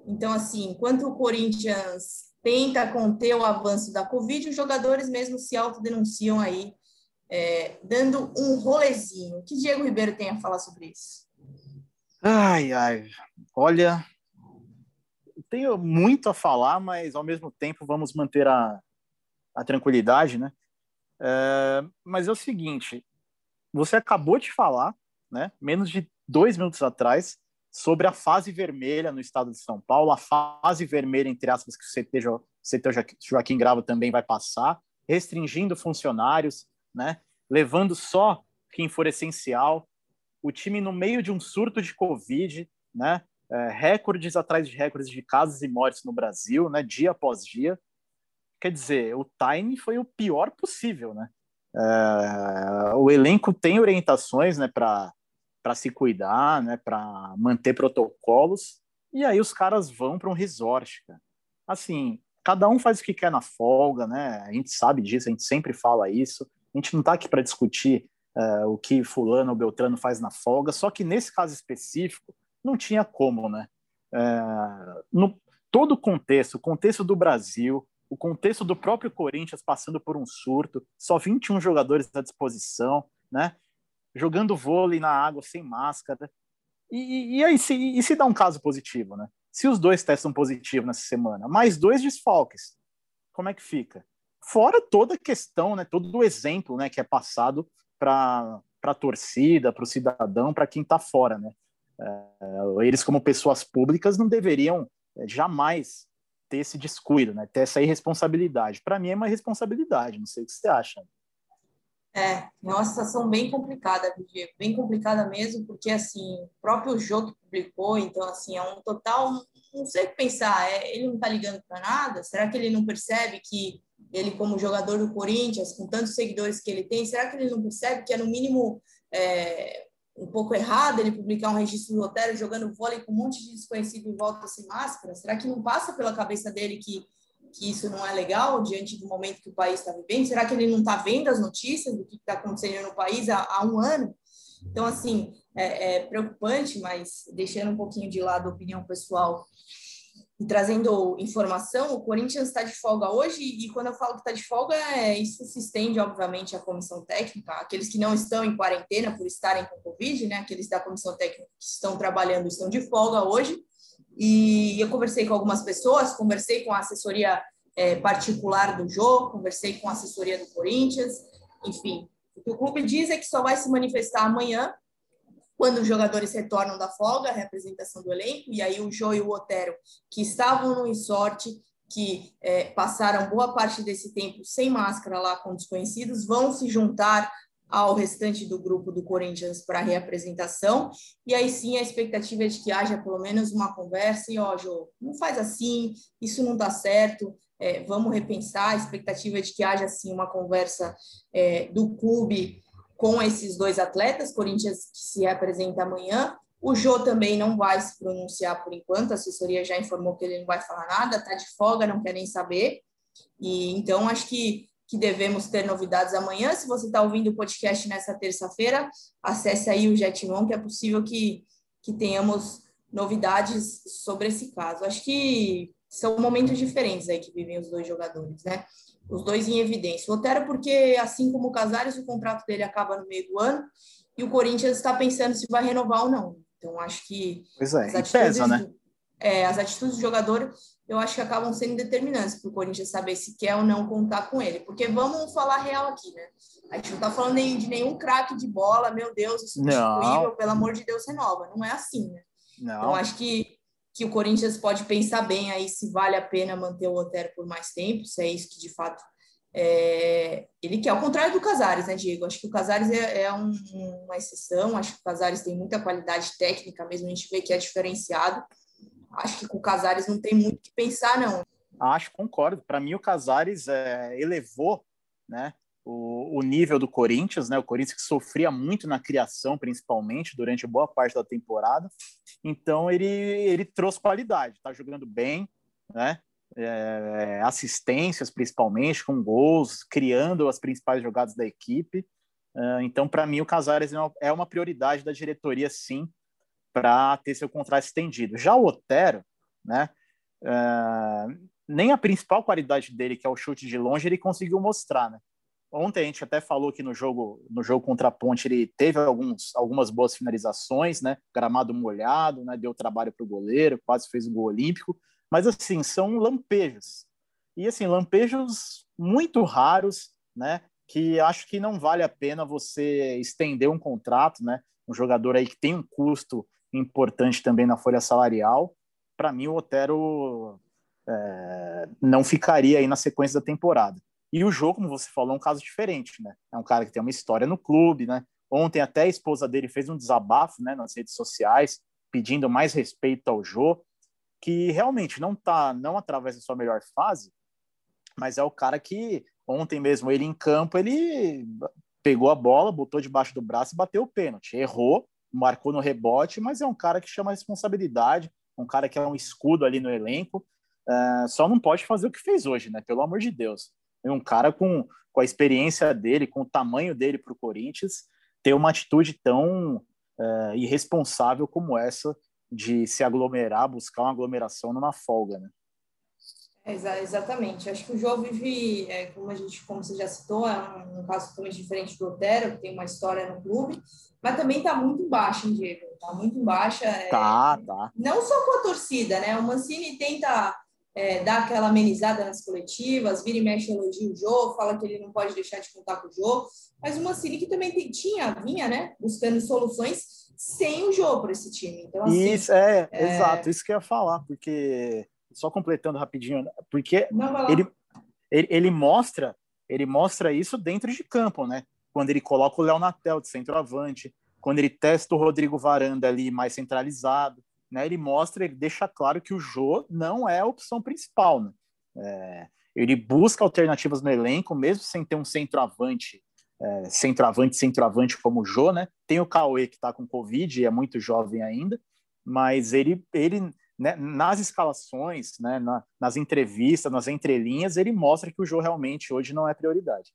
Então, assim, enquanto o Corinthians tenta conter o avanço da Covid, os jogadores mesmo se autodenunciam aí, é, dando um rolezinho. O que Diego Ribeiro tem a falar sobre isso? Ai, ai, olha, tenho muito a falar, mas ao mesmo tempo vamos manter a, a tranquilidade, né? É, mas é o seguinte, você acabou de falar, né? Menos de dois minutos atrás, sobre a fase vermelha no estado de São Paulo, a fase vermelha, entre aspas, que o CT, o CT Joaquim Grava também vai passar, restringindo funcionários, né? Levando só quem for essencial. O time no meio de um surto de Covid, né? é, recordes atrás de recordes de casos e mortes no Brasil, né, dia após dia. Quer dizer, o time foi o pior possível, né? É, o elenco tem orientações, né, para para se cuidar, né, para manter protocolos, e aí os caras vão para um resort, cara. Assim, cada um faz o que quer na folga, né? A gente sabe disso, a gente sempre fala isso. A gente não está aqui para discutir uh, o que fulano ou beltrano faz na folga, só que nesse caso específico, não tinha como, né? É, no todo o contexto, o contexto do Brasil, o contexto do próprio Corinthians passando por um surto, só 21 jogadores à disposição, né? Jogando vôlei na água sem máscara. E, e aí, se, e se dá um caso positivo, né? Se os dois testam positivo nessa semana, mais dois desfalques, como é que fica? Fora toda a questão, né? Todo o exemplo, né? Que é passado para a torcida, para o cidadão, para quem está fora, né? É, eles, como pessoas públicas, não deveriam é, jamais ter esse descuido, né? ter essa irresponsabilidade. Para mim é uma irresponsabilidade, não sei o que você acha. É, é uma situação bem complicada, Diego, bem complicada mesmo, porque assim, o próprio jogo que publicou, então assim, é um total, não sei o que pensar, é, ele não está ligando para nada? Será que ele não percebe que ele como jogador do Corinthians, com tantos seguidores que ele tem, será que ele não percebe que é no mínimo é, um pouco errado ele publicar um registro do Otero jogando vôlei com um monte de desconhecido em volta sem máscara? Será que não passa pela cabeça dele que, que isso não é legal diante do momento que o país está vivendo? Será que ele não está vendo as notícias do que está acontecendo no país há, há, um ano? Então, assim, é, é preocupante, mas deixando um pouquinho de lado a opinião pessoal trazendo informação, o Corinthians está de folga hoje, e quando eu falo que está de folga, é, isso se estende, obviamente, à comissão técnica, aqueles que não estão em quarentena por estarem com Covid, né, aqueles da comissão técnica que estão trabalhando estão de folga hoje, e eu conversei com algumas pessoas, conversei com a assessoria é, particular do jogo, conversei com a assessoria do Corinthians, enfim, o que o clube diz é que só vai se manifestar amanhã, quando os jogadores retornam da folga, a representação do elenco, e aí o Jô e o Otero, que estavam no sorte, que é, passaram boa parte desse tempo sem máscara lá com desconhecidos, vão se juntar ao restante do grupo do Corinthians para a reapresentação, e aí sim a expectativa é de que haja pelo menos uma conversa, e ó, Jô, não faz assim, isso não dá certo, é, vamos repensar, a expectativa é de que haja sim uma conversa é, do clube com esses dois atletas, Corinthians que se apresenta amanhã. O Jô também não vai se pronunciar por enquanto, a assessoria já informou que ele não vai falar nada, está de folga, não quer nem saber. E então acho que, que devemos ter novidades amanhã. Se você está ouvindo o podcast nessa terça-feira, acesse aí o Jetmon, que é possível que, que tenhamos novidades sobre esse caso. Acho que são momentos diferentes aí que vivem os dois jogadores, né? Os dois em evidência. O Otero, porque assim como o Casares, o contrato dele acaba no meio do ano e o Corinthians está pensando se vai renovar ou não. Então, acho que pois é, as, atitudes, pesa, né? é, as atitudes do jogador, eu acho que acabam sendo determinantes para o Corinthians saber se quer ou não contar com ele. Porque vamos falar real aqui, né? A gente não está falando de nenhum craque de bola, meu Deus, insubstituível, pelo amor de Deus, renova. Não é assim, né? Não. Então, acho que que o Corinthians pode pensar bem aí se vale a pena manter o Otero por mais tempo, se é isso que de fato é, ele quer, ao contrário do Casares, né, Diego? Acho que o Casares é, é um, uma exceção, acho que o Casares tem muita qualidade técnica, mesmo a gente vê que é diferenciado. Acho que com o Casares não tem muito o que pensar, não. Acho, concordo. Para mim, o Casares é, elevou né, o, o, nível do Corinthians, né? O Corinthians que sofria muito na criação, principalmente, durante boa parte da temporada. Então, ele, ele trouxe qualidade, está jogando bem, né? é, assistências principalmente, com gols, criando as principais jogadas da equipe. Uh, então, para mim, o Casares é uma prioridade da diretoria, sim, para ter seu contrato estendido. Já o Otero, né, uh, nem a principal qualidade dele, que é o chute de longe, ele conseguiu mostrar. Né? Ontem a gente até falou que no jogo, no jogo contra a Ponte ele teve alguns, algumas boas finalizações, né? Gramado molhado, né? Deu trabalho para o goleiro, quase fez o gol olímpico. Mas assim são lampejos e assim lampejos muito raros, né? Que acho que não vale a pena você estender um contrato, né? Um jogador aí que tem um custo importante também na folha salarial. Para mim o Otero é, não ficaria aí na sequência da temporada. E o jogo, como você falou, é um caso diferente, né? É um cara que tem uma história no clube, né? Ontem até a esposa dele fez um desabafo, né, nas redes sociais, pedindo mais respeito ao Jô, que realmente não tá, não atravessa a sua melhor fase, mas é o cara que ontem mesmo ele em campo, ele pegou a bola, botou debaixo do braço e bateu o pênalti. Errou, marcou no rebote, mas é um cara que chama responsabilidade, um cara que é um escudo ali no elenco. Uh, só não pode fazer o que fez hoje, né? Pelo amor de Deus um cara com, com a experiência dele, com o tamanho dele para o Corinthians, ter uma atitude tão uh, irresponsável como essa de se aglomerar, buscar uma aglomeração numa folga, né? É, exatamente. Acho que o João vive, é, como a gente, como você já citou, é um, um, caso totalmente diferente do Otero, que tem uma história no clube, mas também está muito baixa, hein, Diego? Está muito baixa. É, tá, tá. Não só com a torcida, né? O Mancini tenta é, dá aquela amenizada nas coletivas, vira e mexe elogia o Jô, fala que ele não pode deixar de contar com o Jô, mas o Mancini que também tem, tinha, vinha, né, buscando soluções sem o Jô para esse time. Então, assim, isso, é, é, exato, isso que eu ia falar, porque, só completando rapidinho, porque ele, ele, ele, mostra, ele mostra isso dentro de campo, né, quando ele coloca o Léo Natel de centroavante, quando ele testa o Rodrigo Varanda ali mais centralizado, né, ele mostra, ele deixa claro que o Jô não é a opção principal. Né? É, ele busca alternativas no elenco, mesmo sem ter um centroavante, é, centroavante, centroavante como o Jô, né? Tem o Cauê que está com Covid e é muito jovem ainda, mas ele, ele né, nas escalações, né, na, nas entrevistas, nas entrelinhas, ele mostra que o Jô realmente hoje não é prioridade.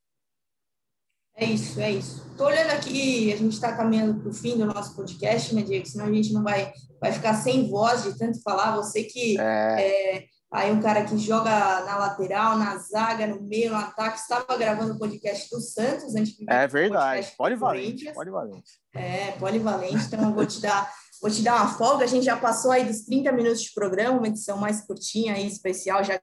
É isso, é isso. Estou olhando aqui, a gente está caminhando para o fim do nosso podcast, né, Diego? Senão a gente não vai, vai ficar sem voz de tanto falar. Você que é. é aí um cara que joga na lateral, na zaga, no meio, no ataque, estava gravando o podcast do Santos antes de É verdade, polivalente, polivalente. É, polivalente, então eu vou te dar vou te dar uma folga. A gente já passou aí dos 30 minutos de programa, uma edição mais curtinha e especial, já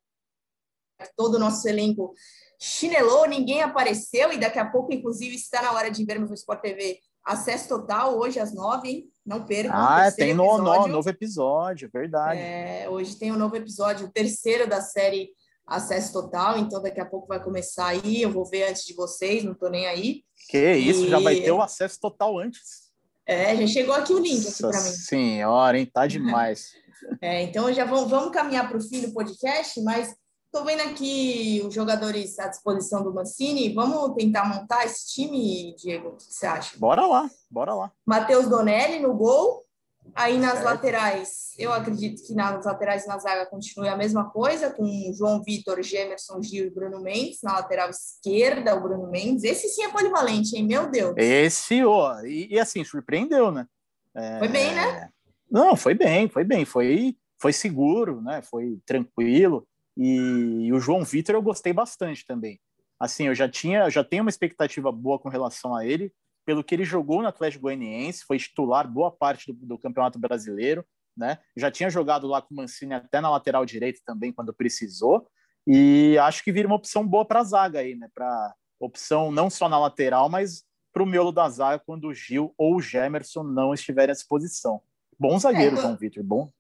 todo o nosso elenco chinelou, ninguém apareceu, e daqui a pouco, inclusive, está na hora de vermos no Sport TV acesso total, hoje às nove, hein? Não percam. Ah, tem no, no, novo episódio, verdade. É, hoje tem um novo episódio, o terceiro da série Acesso Total, então daqui a pouco vai começar aí, eu vou ver antes de vocês, não tô nem aí. Que isso, já vai ter o acesso total antes. É, já chegou aqui o link aqui para mim. Senhora, hein? Tá demais. é, então já vamos, vamos caminhar para o fim do podcast, mas Estou vendo aqui os jogadores à disposição do Mancini. Vamos tentar montar esse time, Diego? O que você acha? Bora lá, bora lá. Matheus Donelli no gol. Aí nas certo. laterais, eu acredito que nas laterais na zaga continue a mesma coisa, com João Vitor, Gemerson, Gil e Bruno Mendes. Na lateral esquerda, o Bruno Mendes. Esse sim é polivalente, hein? Meu Deus. Esse, ó. E, e assim, surpreendeu, né? É... Foi bem, né? Não, foi bem, foi bem. Foi, foi seguro, né? Foi tranquilo. E, e o João Vitor eu gostei bastante também. Assim, eu já tinha, já tenho uma expectativa boa com relação a ele, pelo que ele jogou no Atlético Goianiense, foi titular boa parte do, do Campeonato Brasileiro, né? Já tinha jogado lá com o Mancini até na lateral direita também quando precisou. E acho que vira uma opção boa para a zaga aí, né? Para opção não só na lateral, mas para o miolo da zaga quando o Gil ou o Gemerson não estiverem à disposição. Bom zagueiro, é, João Vitor, bom.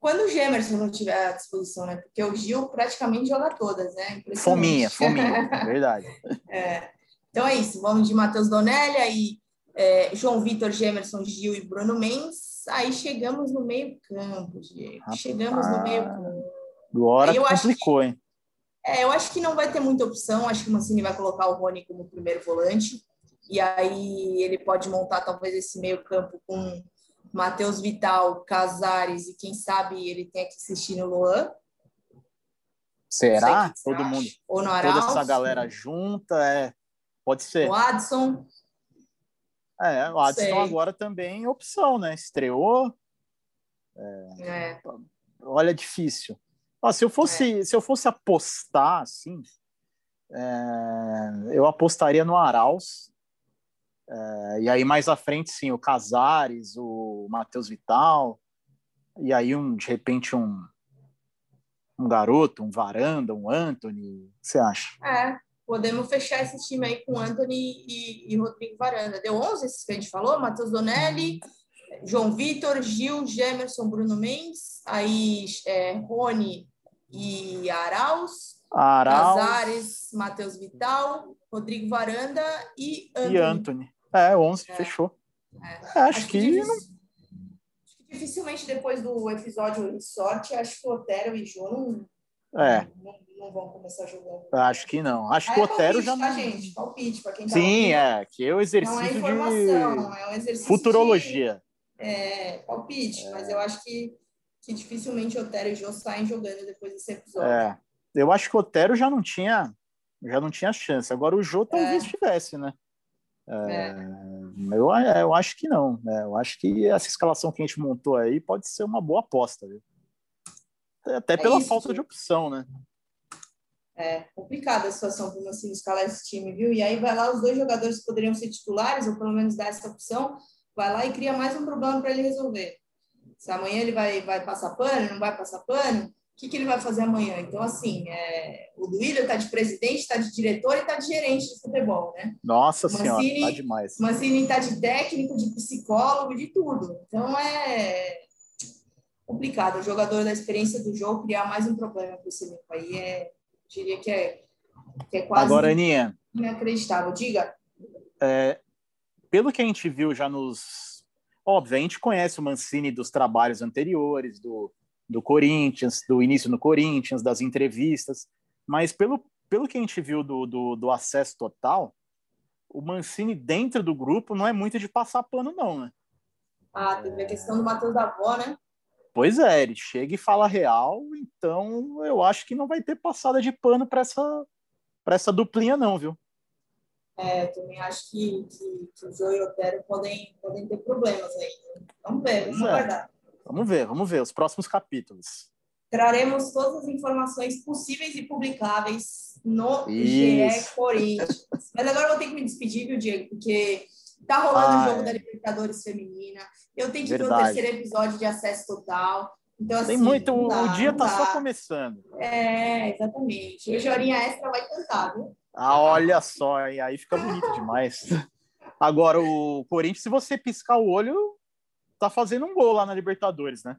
Quando o Gemerson não tiver à disposição, né? Porque o Gil praticamente joga todas, né? Fominha, fominha, verdade. É. Então é isso, vamos de Matheus Donelli, aí é, João Vitor, Gemerson, Gil e Bruno Mendes. Aí chegamos no meio campo, Diego. Rapaz, chegamos no meio campo. Agora eu complicou, que, hein? É, eu acho que não vai ter muita opção. Acho que o Mancini vai colocar o Rony como primeiro volante. E aí ele pode montar talvez esse meio campo com Matheus Vital, Casares e quem sabe ele tenha que assistir no Luan. Será? Todo mundo. Ou no Arauz, Toda essa galera junta, é. Pode ser. O Adson. É, o Adson Sei. agora também opção, né? Estreou. É, é. Olha, difícil. Ó, se eu fosse, é. se eu fosse apostar, assim, é, eu apostaria no Arauz. É, e aí mais à frente, sim, o Casares, o Matheus Vital, e aí um de repente um um garoto, um Varanda, um Anthony, o que você acha? É, podemos fechar esse time aí com Anthony e, e Rodrigo Varanda. Deu 11 esses que a gente falou? Matheus Donelli, João Vitor, Gil, Gemerson, Bruno Mendes, aí é, Rony e Arauz, Arauz. Casares, Matheus Vital, Rodrigo Varanda e Anthony. E Anthony. É, 11, é. fechou. É. Acho, acho, que, que não... dificilmente depois do episódio sorte, acho que o Otero e João não, é. não, não, vão começar jogando. Acho que não. Acho ah, que o é Otero já tá, gente? Palpite, para quem tá Sim, ouvindo. é, que é o exercício não é informação, de é um exercício futurologia. De, é, palpite, é. mas eu acho que, que dificilmente Otero e João saem jogando depois desse episódio. É. Eu acho que o Otero já não tinha já não tinha chance. Agora o Jô talvez é. tivesse, né? É, é. Eu, eu acho que não. Né? Eu acho que essa escalação que a gente montou aí pode ser uma boa aposta. Viu? Até é pela isso, falta de opção, né? É complicada a situação para o Mancini escalar esse time, viu? E aí vai lá os dois jogadores que poderiam ser titulares, ou pelo menos dar essa opção, vai lá e cria mais um problema para ele resolver. Se amanhã ele vai, vai passar pano, não vai passar pano, que, que ele vai fazer amanhã? Então, assim, é, o Duílio está de presidente, está de diretor e está de gerente de futebol, né? Nossa Mancini, senhora, tá demais. Mancini está de técnico, de psicólogo, de tudo. Então, é complicado. O jogador da experiência do jogo criar mais um problema para esse elenco aí, é, diria que é, que é quase Agora, Aninha, inacreditável. Diga. É, pelo que a gente viu já nos... Óbvio, a gente conhece o Mancini dos trabalhos anteriores, do do Corinthians, do início no Corinthians, das entrevistas, mas pelo, pelo que a gente viu do, do, do acesso total, o Mancini dentro do grupo não é muito de passar pano, não, né? Ah, teve a questão do Matheus da Avó, né? Pois é, ele chega e fala real, então eu acho que não vai ter passada de pano para essa, essa duplinha, não, viu? É, também acho que, que, que o Joe e o Otero podem, podem ter problemas aí. Vamos ver, vamos é. Vamos ver, vamos ver os próximos capítulos. Traremos todas as informações possíveis e publicáveis no Isso. GE Corinthians. Mas agora eu vou ter que me despedir, viu, Diego? Porque tá rolando o jogo da Libertadores Feminina. Eu tenho que Verdade. ver o terceiro episódio de acesso total. Então, assim, Tem muito, dá, o dia tá só começando. É, exatamente. Hoje a horinha extra vai cantar, viu? Ah, olha só, e aí fica bonito demais. Agora, o Corinthians, se você piscar o olho, tá fazendo um gol lá na Libertadores, né?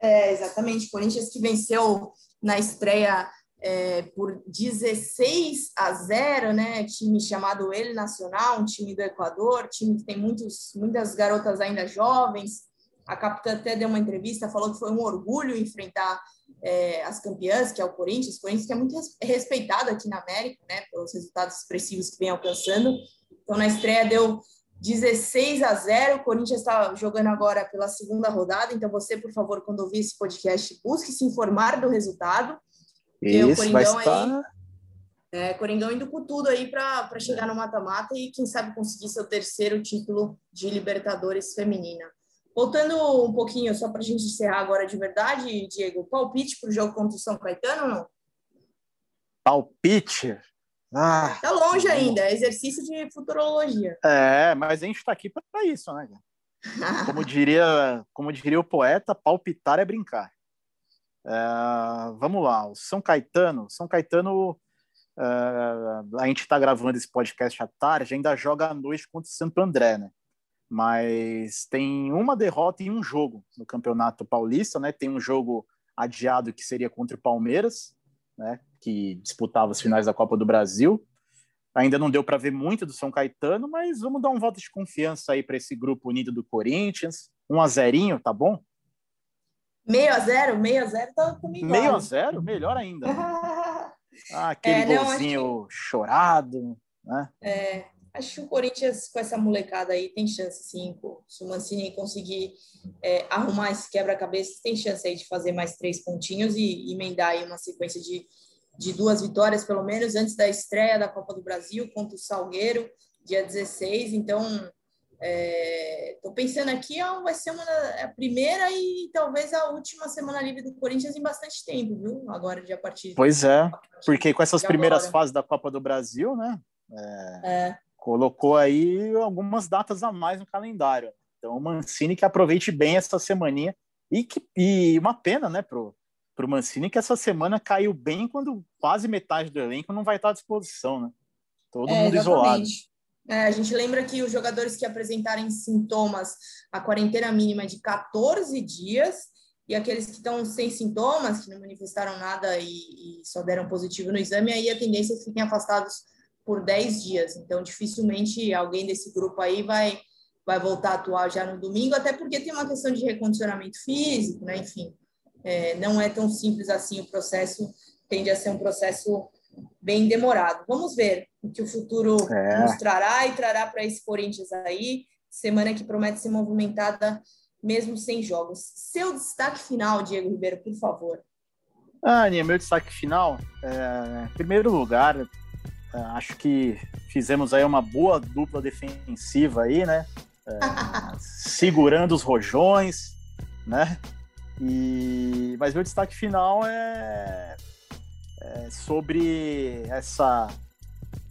É, exatamente. Corinthians que venceu na estreia é, por 16 a 0, né? Time chamado El Nacional, um time do Equador, time que tem muitos, muitas garotas ainda jovens. A capitã até deu uma entrevista, falou que foi um orgulho enfrentar é, as campeãs, que é o Corinthians. O Corinthians que é muito respeitado aqui na América, né? Pelos resultados expressivos que vem alcançando. Então, na estreia deu 16 a 0. O Corinthians está jogando agora pela segunda rodada. Então, você, por favor, quando ouvir esse podcast, busque se informar do resultado. Isso, o Coringão estar... aí. É, Coringão indo com tudo aí para chegar no mata-mata e, quem sabe, conseguir seu terceiro título de Libertadores feminina. Voltando um pouquinho, só para a gente encerrar agora de verdade, Diego, palpite para o jogo contra o São Caetano ou não? Palpite? Ah, tá longe ainda, é exercício de futurologia. É, mas a gente está aqui para isso, né? Como diria, como diria o poeta, palpitar é brincar. É, vamos lá, o São Caetano, São Caetano, é, a gente está gravando esse podcast à tarde, ainda joga à noite contra o Santo André, né? Mas tem uma derrota em um jogo no Campeonato Paulista, né? Tem um jogo adiado que seria contra o Palmeiras, né? que disputava as finais da Copa do Brasil. Ainda não deu para ver muito do São Caetano, mas vamos dar um voto de confiança aí para esse grupo unido do Corinthians. Um a zerinho, tá bom? Meio a zero, meio a zero tá comigo. Meio a zero, melhor ainda. ah, aquele é, não, golzinho que... chorado, né? É, acho que o Corinthians com essa molecada aí tem chance, sim. Se o Mancini conseguir é, arrumar esse quebra-cabeça, tem chance aí de fazer mais três pontinhos e, e emendar aí uma sequência de de duas vitórias, pelo menos, antes da estreia da Copa do Brasil contra o Salgueiro, dia 16. Então, estou é, pensando aqui, ó, vai ser uma, a primeira e talvez a última semana livre do Corinthians em bastante tempo, viu? Agora, de a partir. Pois é, porque com essas primeiras agora. fases da Copa do Brasil, né? É, é. Colocou aí algumas datas a mais no calendário. Então, o Mancini que aproveite bem essa semaninha e, que, e uma pena, né, pro, pro Mancini que essa semana caiu bem quando quase metade do elenco não vai estar à disposição, né? Todo é, mundo exatamente. isolado. É, a gente lembra que os jogadores que apresentarem sintomas, a quarentena mínima é de 14 dias, e aqueles que estão sem sintomas, que não manifestaram nada e, e só deram positivo no exame, aí a tendência é que fiquem afastados por 10 dias. Então, dificilmente alguém desse grupo aí vai, vai voltar a atuar já no domingo, até porque tem uma questão de recondicionamento físico, né? Enfim, é, não é tão simples assim o processo, tende a ser um processo bem demorado. Vamos ver o que o futuro é. nos trará e trará para esse Corinthians aí, semana que promete ser movimentada mesmo sem jogos. Seu destaque final, Diego Ribeiro, por favor. Ah, Aninha, meu destaque final, é, em primeiro lugar, acho que fizemos aí uma boa dupla defensiva aí, né? É, segurando os rojões, né? E, mas meu destaque final é, é sobre essa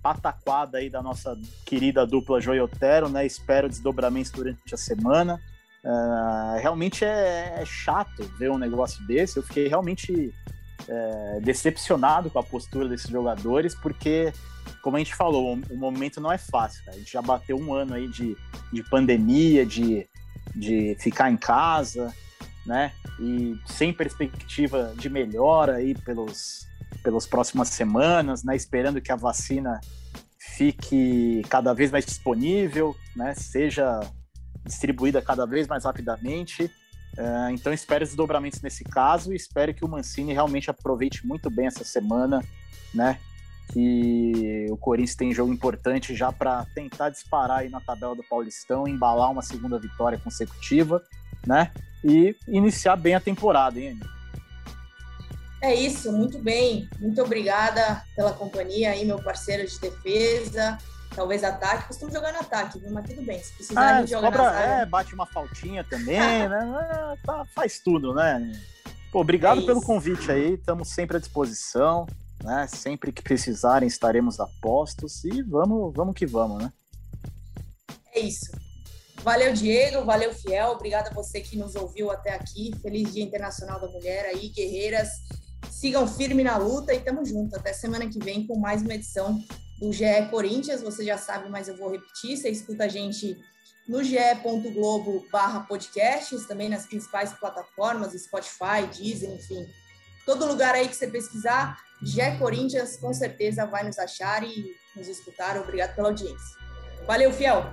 pataquada aí da nossa querida dupla Joiotero, né? Espero desdobramentos durante a semana. Uh, realmente é, é, chato ver um negócio desse. Eu fiquei realmente é, decepcionado com a postura desses jogadores, porque, como a gente falou, o, momento não é fácil. A gente já bateu um ano aí de, de pandemia, de, de ficar em casa, né? E sem perspectiva de melhora aí pelos, pelas próximas semanas, né? Esperando que a vacina fique cada vez mais disponível, né? Seja distribuída cada vez mais rapidamente. Uh, então espero desdobramentos nesse caso e espero que o Mancini realmente aproveite muito bem essa semana, né? Que o Corinthians tem jogo importante já para tentar disparar aí na tabela do Paulistão, embalar uma segunda vitória consecutiva, né? E iniciar bem a temporada, hein? É isso, muito bem. Muito obrigada pela companhia aí, meu parceiro de defesa talvez ataque, costumo jogar no ataque, viu? Mas tudo bem, se precisar ah, jogar cobra, É, bate uma faltinha também, né? É, tá, faz tudo, né? Pô, obrigado é pelo convite aí, estamos sempre à disposição, né? Sempre que precisarem estaremos a postos e vamos, vamos que vamos, né? É isso. Valeu, Diego, valeu, Fiel, obrigado a você que nos ouviu até aqui. Feliz Dia Internacional da Mulher aí, guerreiras. Sigam firme na luta e tamo junto. Até semana que vem com mais uma edição do GE Corinthians, você já sabe, mas eu vou repetir, você escuta a gente no ge.globo barra podcasts, também nas principais plataformas, Spotify, Deezer, enfim. Todo lugar aí que você pesquisar, GE Corinthians, com certeza vai nos achar e nos escutar. Obrigado pela audiência. Valeu, Fiel!